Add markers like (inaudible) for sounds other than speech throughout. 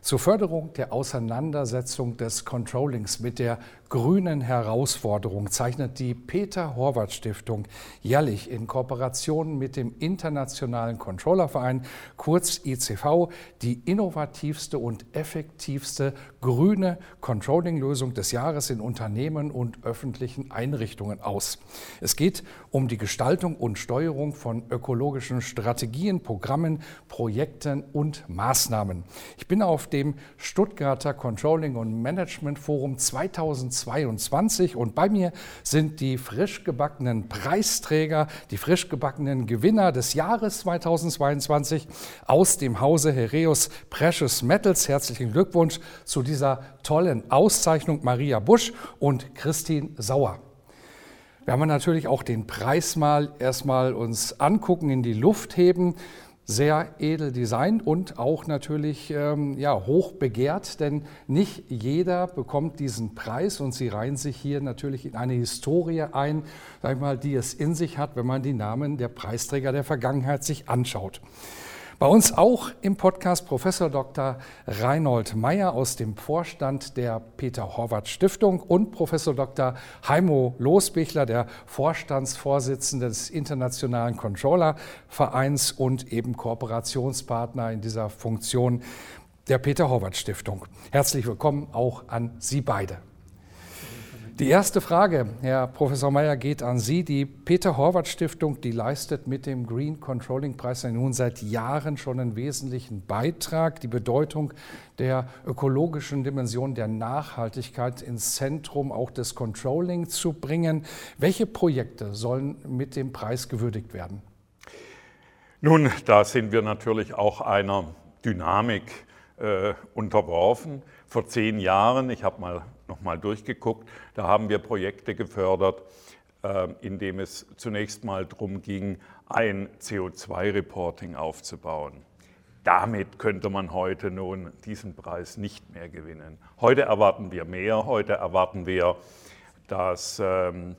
Zur Förderung der Auseinandersetzung des Controllings mit der grünen Herausforderung zeichnet die Peter Horvath Stiftung jährlich in Kooperation mit dem Internationalen Controllerverein, kurz ICV, die innovativste und effektivste grüne Controlling-Lösung des Jahres in Unternehmen und öffentlichen Einrichtungen aus. Es geht um die Gestaltung und Steuerung von ökologischen Strategien, Programmen, Projekten und Maßnahmen. Ich bin auf dem Stuttgarter Controlling und Management Forum 2020 2022. Und bei mir sind die frisch gebackenen Preisträger, die frisch gebackenen Gewinner des Jahres 2022 aus dem Hause Hereus Precious Metals. Herzlichen Glückwunsch zu dieser tollen Auszeichnung Maria Busch und Christine Sauer. Wir haben natürlich auch den Preis mal erstmal uns angucken, in die Luft heben sehr edel designt und auch natürlich ähm, ja, hoch begehrt, denn nicht jeder bekommt diesen Preis und sie reihen sich hier natürlich in eine Historie ein, sag ich mal, die es in sich hat, wenn man die Namen der Preisträger der Vergangenheit sich anschaut. Bei uns auch im Podcast Professor Dr. Reinhold Meyer aus dem Vorstand der Peter Horvath Stiftung und Professor Dr. Heimo Losbichler, der Vorstandsvorsitzende des Internationalen Controller Vereins und eben Kooperationspartner in dieser Funktion der Peter Horvath Stiftung. Herzlich willkommen auch an Sie beide. Die erste Frage, Herr Professor Mayer, geht an Sie. Die Peter Horvath Stiftung, die leistet mit dem Green Controlling Preis nun seit Jahren schon einen wesentlichen Beitrag, die Bedeutung der ökologischen Dimension der Nachhaltigkeit ins Zentrum auch des Controlling zu bringen. Welche Projekte sollen mit dem Preis gewürdigt werden? Nun, da sind wir natürlich auch einer Dynamik äh, unterworfen. Vor zehn Jahren, ich habe mal nochmal durchgeguckt. Da haben wir Projekte gefördert, äh, in dem es zunächst mal darum ging, ein CO2-Reporting aufzubauen. Damit könnte man heute nun diesen Preis nicht mehr gewinnen. Heute erwarten wir mehr. Heute erwarten wir, dass ähm,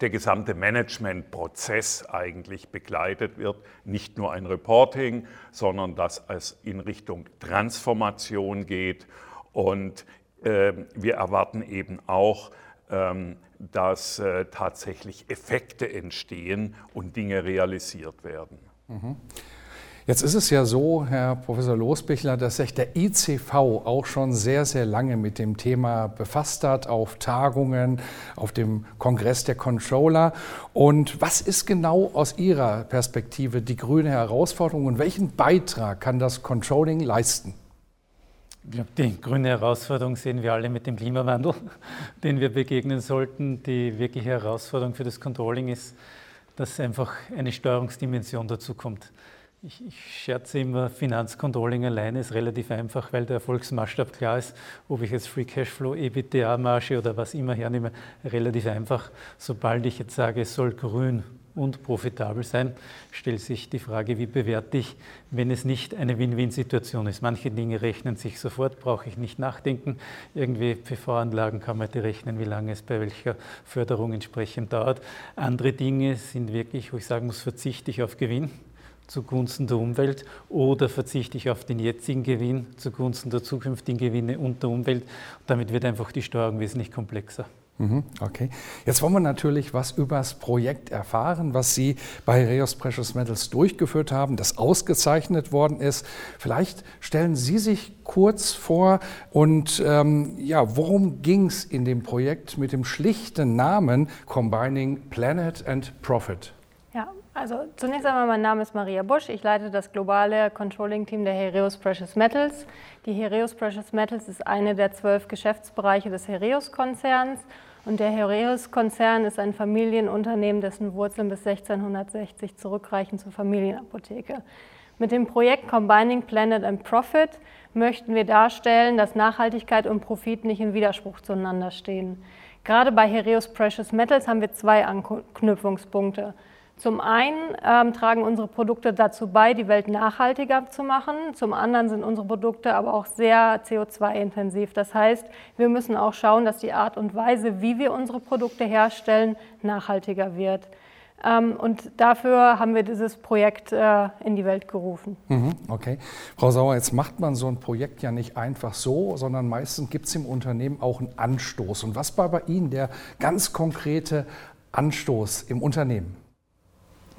der gesamte Managementprozess eigentlich begleitet wird. Nicht nur ein Reporting, sondern dass es in Richtung Transformation geht und ähm, wir erwarten eben auch, ähm, dass äh, tatsächlich Effekte entstehen und Dinge realisiert werden. Mhm. Jetzt ist es ja so, Herr Professor Losbichler, dass sich der ICV auch schon sehr, sehr lange mit dem Thema befasst hat, auf Tagungen, auf dem Kongress der Controller. Und was ist genau aus Ihrer Perspektive die grüne Herausforderung und welchen Beitrag kann das Controlling leisten? Ich glaube, die grüne Herausforderung sehen wir alle mit dem Klimawandel, (laughs) den wir begegnen sollten. Die wirkliche Herausforderung für das Controlling ist, dass einfach eine Steuerungsdimension dazu kommt. Ich, ich scherze immer, Finanzcontrolling alleine ist relativ einfach, weil der Erfolgsmaßstab klar ist. Ob ich jetzt Free Cashflow, EBITDA-Marge oder was immer hernehme, relativ einfach. Sobald ich jetzt sage, es soll grün und profitabel sein, stellt sich die Frage, wie bewerte ich, wenn es nicht eine Win-Win-Situation ist. Manche Dinge rechnen sich sofort, brauche ich nicht nachdenken. Irgendwie PV-Anlagen kann man rechnen, wie lange es bei welcher Förderung entsprechend dauert. Andere Dinge sind wirklich, wo ich sagen muss, verzichte ich auf Gewinn zugunsten der Umwelt oder verzichte ich auf den jetzigen Gewinn zugunsten der zukünftigen Gewinne und der Umwelt. damit wird einfach die Steuerung wesentlich komplexer. Mhm, okay. Jetzt wollen wir natürlich was über das Projekt erfahren, was Sie bei Reos Precious Metals durchgeführt haben, das ausgezeichnet worden ist. Vielleicht stellen Sie sich kurz vor und ähm, ja, worum ging es in dem Projekt mit dem schlichten Namen Combining Planet and Profit? Ja, Also zunächst einmal, mein Name ist Maria Busch. Ich leite das globale Controlling-Team der Heraeus Precious Metals. Die Heraeus Precious Metals ist eine der zwölf Geschäftsbereiche des Heraeus-Konzerns. Und der Heraeus-Konzern ist ein Familienunternehmen, dessen Wurzeln bis 1660 zurückreichen zur Familienapotheke. Mit dem Projekt Combining Planet and Profit möchten wir darstellen, dass Nachhaltigkeit und Profit nicht in Widerspruch zueinander stehen. Gerade bei Heraeus Precious Metals haben wir zwei Anknüpfungspunkte. Zum einen ähm, tragen unsere Produkte dazu bei, die Welt nachhaltiger zu machen. Zum anderen sind unsere Produkte aber auch sehr CO2-intensiv. Das heißt, wir müssen auch schauen, dass die Art und Weise, wie wir unsere Produkte herstellen, nachhaltiger wird. Ähm, und dafür haben wir dieses Projekt äh, in die Welt gerufen. Mhm, okay. Frau Sauer, jetzt macht man so ein Projekt ja nicht einfach so, sondern meistens gibt es im Unternehmen auch einen Anstoß. Und was war bei Ihnen der ganz konkrete Anstoß im Unternehmen?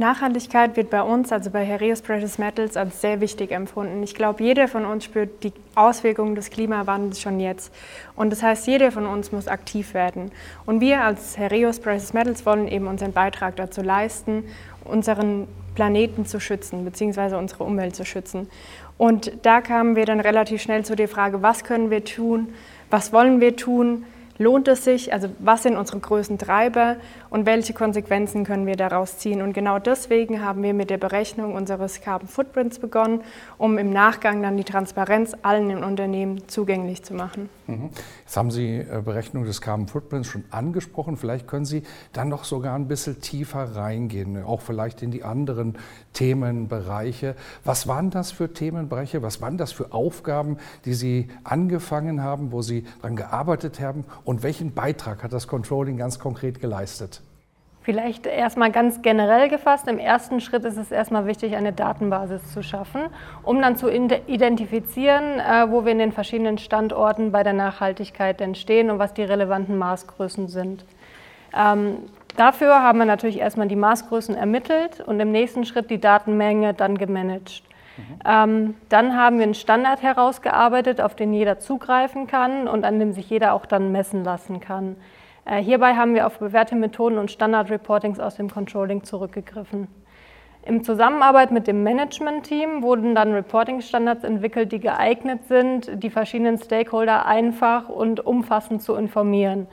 Nachhaltigkeit wird bei uns, also bei Heraeus Precious Metals, als sehr wichtig empfunden. Ich glaube, jeder von uns spürt die Auswirkungen des Klimawandels schon jetzt. Und das heißt, jeder von uns muss aktiv werden. Und wir als Heraeus Precious Metals wollen eben unseren Beitrag dazu leisten, unseren Planeten zu schützen, beziehungsweise unsere Umwelt zu schützen. Und da kamen wir dann relativ schnell zu der Frage, was können wir tun, was wollen wir tun, lohnt es sich, also was sind unsere größten Treiber und welche Konsequenzen können wir daraus ziehen. Und genau deswegen haben wir mit der Berechnung unseres Carbon Footprints begonnen, um im Nachgang dann die Transparenz allen im Unternehmen zugänglich zu machen. Mhm. Jetzt haben Sie äh, Berechnung des Carbon Footprints schon angesprochen. Vielleicht können Sie dann noch sogar ein bisschen tiefer reingehen, auch vielleicht in die anderen Themenbereiche. Was waren das für Themenbereiche? Was waren das für Aufgaben, die Sie angefangen haben, wo Sie daran gearbeitet haben? Und welchen Beitrag hat das Controlling ganz konkret geleistet? Vielleicht erstmal ganz generell gefasst. Im ersten Schritt ist es erstmal wichtig, eine Datenbasis zu schaffen, um dann zu identifizieren, äh, wo wir in den verschiedenen Standorten bei der Nachhaltigkeit denn stehen und was die relevanten Maßgrößen sind. Ähm, dafür haben wir natürlich erstmal die Maßgrößen ermittelt und im nächsten Schritt die Datenmenge dann gemanagt. Mhm. Dann haben wir einen Standard herausgearbeitet, auf den jeder zugreifen kann und an dem sich jeder auch dann messen lassen kann. Äh, hierbei haben wir auf bewährte Methoden und Standard-Reportings aus dem Controlling zurückgegriffen. Im Zusammenarbeit mit dem Management-Team wurden dann Reporting-Standards entwickelt, die geeignet sind, die verschiedenen Stakeholder einfach und umfassend zu informieren.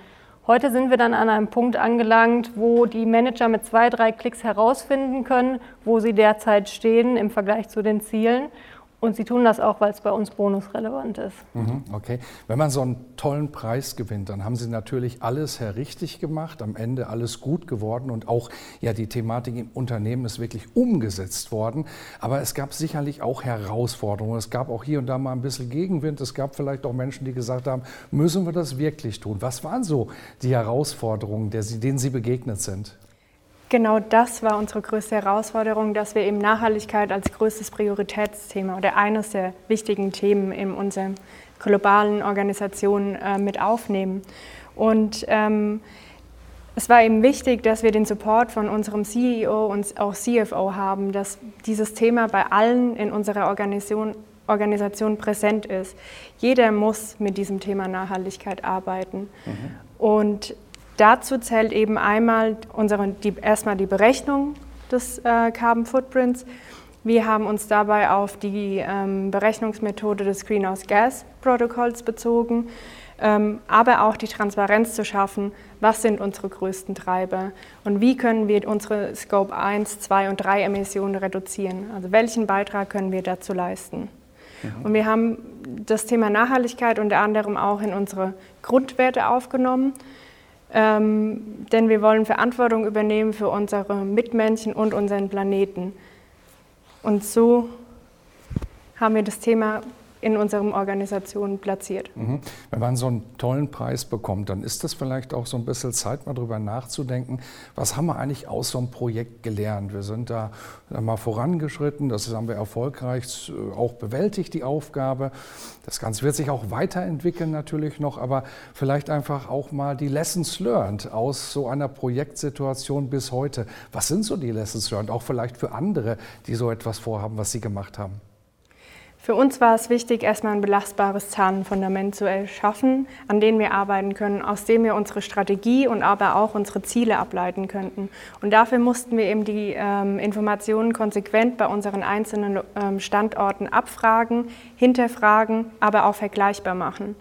Heute sind wir dann an einem Punkt angelangt, wo die Manager mit zwei, drei Klicks herausfinden können, wo sie derzeit stehen im Vergleich zu den Zielen und sie tun das auch, weil es bei uns bonusrelevant ist. Mhm, okay. Wenn man so einen tollen Preis gewinnt, dann haben Sie natürlich alles richtig gemacht, am Ende alles gut geworden und auch ja die Thematik im Unternehmen ist wirklich umgesetzt worden. Aber es gab sicherlich auch Herausforderungen. Es gab auch hier und da mal ein bisschen Gegenwind. Es gab vielleicht auch Menschen, die gesagt haben, müssen wir das wirklich tun? Was waren so die Herausforderungen, denen Sie begegnet sind? Genau das war unsere größte Herausforderung, dass wir eben Nachhaltigkeit als größtes Prioritätsthema oder eines der wichtigen Themen in unserer globalen Organisation äh, mit aufnehmen. Und ähm, es war eben wichtig, dass wir den Support von unserem CEO und auch CFO haben, dass dieses Thema bei allen in unserer Organisation, Organisation präsent ist. Jeder muss mit diesem Thema Nachhaltigkeit arbeiten. Mhm. Und Dazu zählt eben einmal unsere, die, erstmal die Berechnung des äh, Carbon Footprints. Wir haben uns dabei auf die ähm, Berechnungsmethode des Greenhouse Gas Protokolls bezogen, ähm, aber auch die Transparenz zu schaffen, was sind unsere größten Treiber und wie können wir unsere Scope 1, 2 und 3 Emissionen reduzieren. Also welchen Beitrag können wir dazu leisten. Mhm. Und wir haben das Thema Nachhaltigkeit unter anderem auch in unsere Grundwerte aufgenommen ähm, denn wir wollen Verantwortung übernehmen für unsere Mitmenschen und unseren Planeten. Und so haben wir das Thema in unseren Organisationen platziert. Mhm. Wenn man so einen tollen Preis bekommt, dann ist das vielleicht auch so ein bisschen Zeit, mal darüber nachzudenken, was haben wir eigentlich aus so einem Projekt gelernt? Wir sind da mal vorangeschritten, das haben wir erfolgreich äh, auch bewältigt, die Aufgabe. Das Ganze wird sich auch weiterentwickeln natürlich noch, aber vielleicht einfach auch mal die Lessons learned aus so einer Projektsituation bis heute. Was sind so die Lessons learned, auch vielleicht für andere, die so etwas vorhaben, was Sie gemacht haben? Für uns war es wichtig, erstmal ein belastbares Zahlenfundament zu erschaffen, an dem wir arbeiten können, aus dem wir unsere Strategie und aber auch unsere Ziele ableiten könnten. Und dafür mussten wir eben die ähm, Informationen konsequent bei unseren einzelnen ähm, Standorten abfragen, hinterfragen, aber auch vergleichbar machen.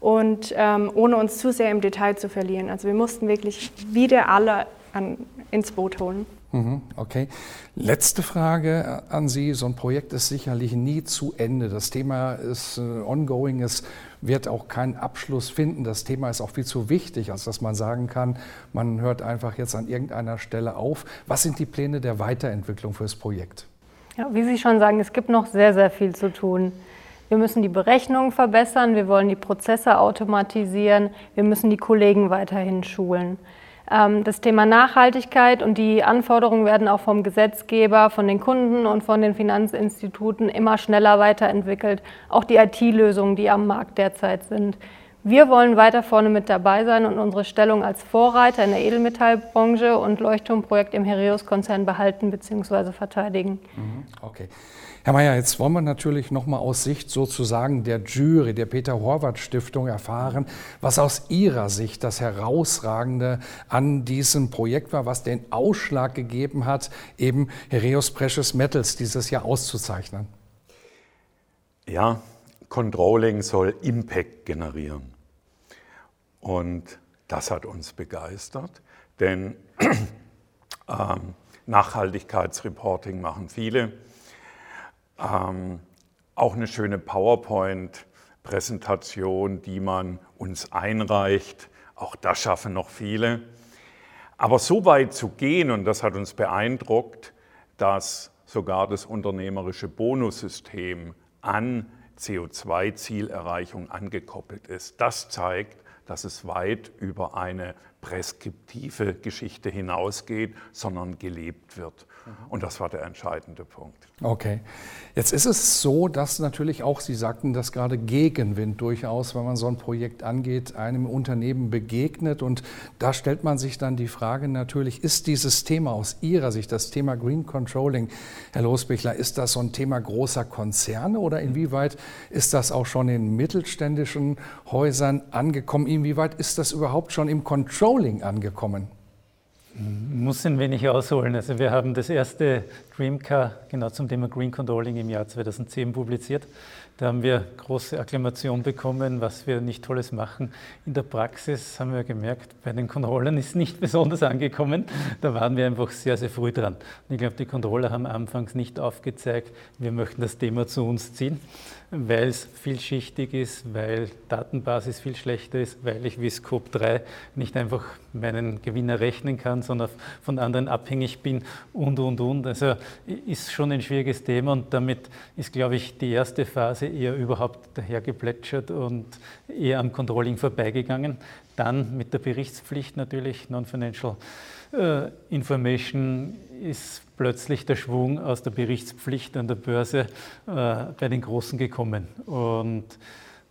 Und ähm, ohne uns zu sehr im Detail zu verlieren. Also wir mussten wirklich wieder alle an, ins Boot holen. Mhm, okay. Letzte Frage an Sie. So ein Projekt ist sicherlich nie zu Ende. Das Thema ist äh, ongoing. Es wird auch keinen Abschluss finden. Das Thema ist auch viel zu wichtig, als dass man sagen kann, man hört einfach jetzt an irgendeiner Stelle auf. Was sind die Pläne der Weiterentwicklung für das Projekt? Ja, wie Sie schon sagen, es gibt noch sehr, sehr viel zu tun. Wir müssen die Berechnungen verbessern, wir wollen die Prozesse automatisieren, wir müssen die Kollegen weiterhin schulen. Ähm, das Thema Nachhaltigkeit und die Anforderungen werden auch vom Gesetzgeber, von den Kunden und von den Finanzinstituten immer schneller weiterentwickelt. Auch die IT-Lösungen, die am Markt derzeit sind. Wir wollen weiter vorne mit dabei sein und unsere Stellung als Vorreiter in der Edelmetallbranche und Leuchtturmprojekt im Herios-Konzern behalten bzw. verteidigen. Mhm, okay. Herr Mayer, jetzt wollen wir natürlich noch mal aus Sicht sozusagen der Jury, der Peter Horvath Stiftung erfahren, was aus Ihrer Sicht das Herausragende an diesem Projekt war, was den Ausschlag gegeben hat, eben Heraeus Precious Metals dieses Jahr auszuzeichnen. Ja, Controlling soll Impact generieren. Und das hat uns begeistert, denn (clears throat) ähm, Nachhaltigkeitsreporting machen viele. Ähm, auch eine schöne PowerPoint-Präsentation, die man uns einreicht. Auch das schaffen noch viele. Aber so weit zu gehen, und das hat uns beeindruckt, dass sogar das unternehmerische Bonussystem an CO2-Zielerreichung angekoppelt ist. Das zeigt, dass es weit über eine preskriptive Geschichte hinausgeht, sondern gelebt wird. Und das war der entscheidende Punkt. Okay. Jetzt ist es so, dass natürlich auch, Sie sagten dass gerade Gegenwind durchaus, wenn man so ein Projekt angeht, einem Unternehmen begegnet. Und da stellt man sich dann die Frage natürlich, ist dieses Thema aus Ihrer Sicht, das Thema Green Controlling, Herr Losbichler, ist das so ein Thema großer Konzerne oder inwieweit ist das auch schon in mittelständischen Häusern angekommen? Inwieweit ist das überhaupt schon im Controlling angekommen? Muss ein wenig ausholen. Also wir haben das erste Dreamcar genau zum Thema Green Controlling im Jahr 2010 publiziert. Da haben wir große Akklamation bekommen, was wir nicht Tolles machen. In der Praxis haben wir gemerkt, bei den Controllern ist nicht (laughs) besonders angekommen. Da waren wir einfach sehr, sehr früh dran. Und ich glaube, die Controller haben anfangs nicht aufgezeigt, wir möchten das Thema zu uns ziehen weil es vielschichtig ist, weil Datenbasis viel schlechter ist, weil ich wie Scope 3 nicht einfach meinen Gewinner rechnen kann, sondern von anderen abhängig bin und, und, und. Also ist schon ein schwieriges Thema und damit ist, glaube ich, die erste Phase eher überhaupt dahergeplätschert und eher am Controlling vorbeigegangen. Dann mit der Berichtspflicht natürlich, Non-Financial äh, Information ist plötzlich der Schwung aus der Berichtspflicht an der Börse äh, bei den Großen gekommen. Und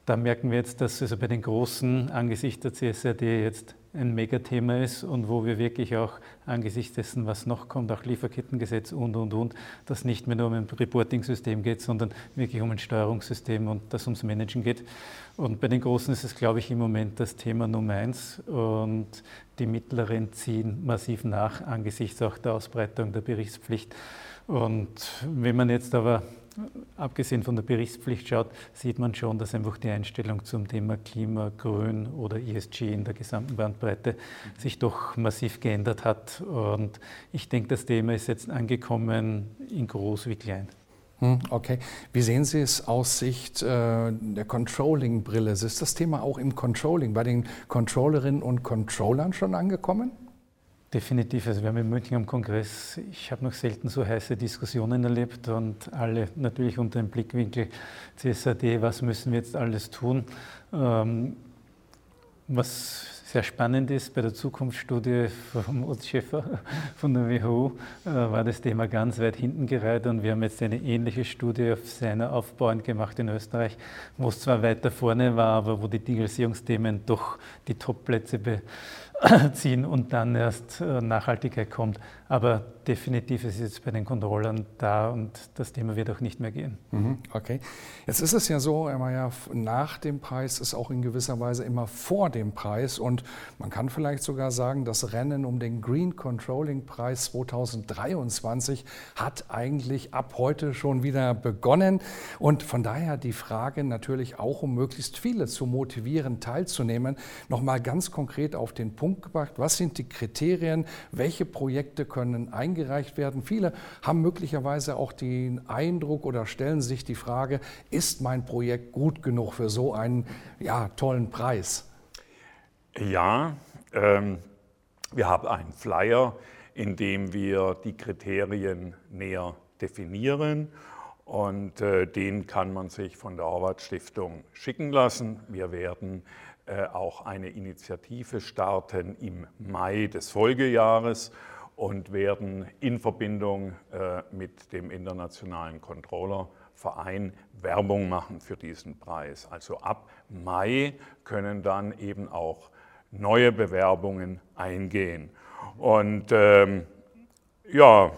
da merken wir jetzt, dass also bei den Großen angesichts der CSRD jetzt ein Megathema ist und wo wir wirklich auch angesichts dessen, was noch kommt, auch Lieferkettengesetz und, und, und, das nicht mehr nur um ein Reporting-System geht, sondern wirklich um ein Steuerungssystem und das ums Managen geht. Und bei den Großen ist es, glaube ich, im Moment das Thema Nummer eins und die Mittleren ziehen massiv nach angesichts auch der Ausbreitung der Berichtspflicht. Und wenn man jetzt aber abgesehen von der Berichtspflicht schaut, sieht man schon, dass einfach die Einstellung zum Thema Klima, Grün oder ESG in der gesamten Bandbreite sich doch massiv geändert hat. Und ich denke, das Thema ist jetzt angekommen in groß wie klein. Hm, okay. Wie sehen Sie es aus Sicht äh, der Controlling-Brille? Ist das Thema auch im Controlling bei den Controllerinnen und Controllern schon angekommen? Definitiv. Also wir haben in München am Kongress, ich habe noch selten so heiße Diskussionen erlebt und alle natürlich unter dem Blickwinkel CSAD, was müssen wir jetzt alles tun. Ähm, was sehr spannend ist, bei der Zukunftsstudie vom Utz Schäfer (laughs) von der WHO äh, war das Thema ganz weit hinten gereiht und wir haben jetzt eine ähnliche Studie auf seiner aufbauend gemacht in Österreich, wo es zwar weiter vorne war, aber wo die Digitalisierungsthemen doch die Topplätze be (coughs) ziehen und dann erst äh, Nachhaltigkeit kommt. Aber definitiv ist jetzt bei den Controllern da und das Thema wird auch nicht mehr gehen. Mhm, okay. Jetzt ist es ja so, Herr Mayer, nach dem Preis ist auch in gewisser Weise immer vor dem Preis und man kann vielleicht sogar sagen, das Rennen um den Green Controlling Preis 2023 hat eigentlich ab heute schon wieder begonnen und von daher die Frage natürlich auch, um möglichst viele zu motivieren, teilzunehmen, nochmal ganz konkret auf den Punkt gebracht, was sind die Kriterien, welche Projekte können eingereicht werden. Viele haben möglicherweise auch den Eindruck oder stellen sich die Frage, ist mein Projekt gut genug für so einen ja, tollen Preis? Ja, ähm, wir haben einen Flyer, in dem wir die Kriterien näher definieren und äh, den kann man sich von der Horvath Stiftung schicken lassen. Wir werden auch eine Initiative starten im Mai des Folgejahres und werden in Verbindung äh, mit dem Internationalen Controllerverein Werbung machen für diesen Preis. Also ab Mai können dann eben auch neue Bewerbungen eingehen. Und ähm, ja,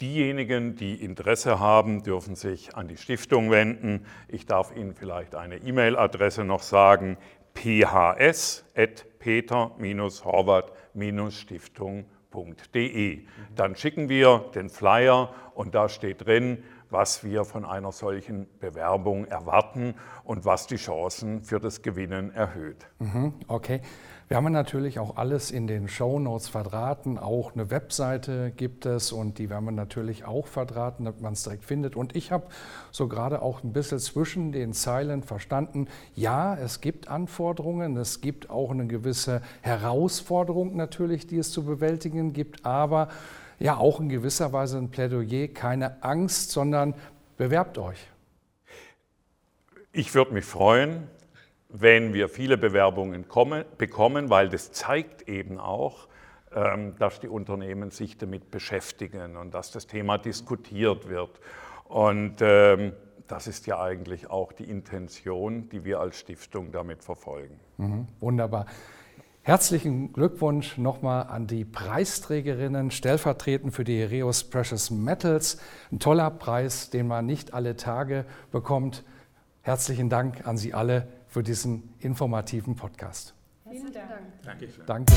diejenigen, die Interesse haben, dürfen sich an die Stiftung wenden. Ich darf Ihnen vielleicht eine E-Mail-Adresse noch sagen, phs.peter-horvath-stiftung.de. Dann schicken wir den Flyer und da steht drin, was wir von einer solchen Bewerbung erwarten und was die Chancen für das Gewinnen erhöht. Mhm, okay. Wir haben natürlich auch alles in den Show Notes verdrahten. Auch eine Webseite gibt es und die werden wir natürlich auch verdrahten, damit man es direkt findet. Und ich habe so gerade auch ein bisschen zwischen den Zeilen verstanden, ja, es gibt Anforderungen, es gibt auch eine gewisse Herausforderung natürlich, die es zu bewältigen gibt, aber ja auch in gewisser Weise ein Plädoyer, keine Angst, sondern bewerbt euch. Ich würde mich freuen, wenn wir viele Bewerbungen kommen, bekommen, weil das zeigt eben auch, ähm, dass die Unternehmen sich damit beschäftigen und dass das Thema diskutiert wird. Und ähm, das ist ja eigentlich auch die Intention, die wir als Stiftung damit verfolgen. Mhm, wunderbar. Herzlichen Glückwunsch nochmal an die Preisträgerinnen, stellvertretend für die Hereus Precious Metals. Ein toller Preis, den man nicht alle Tage bekommt. Herzlichen Dank an Sie alle für diesen informativen Podcast. Vielen Dank. Danke. Danke.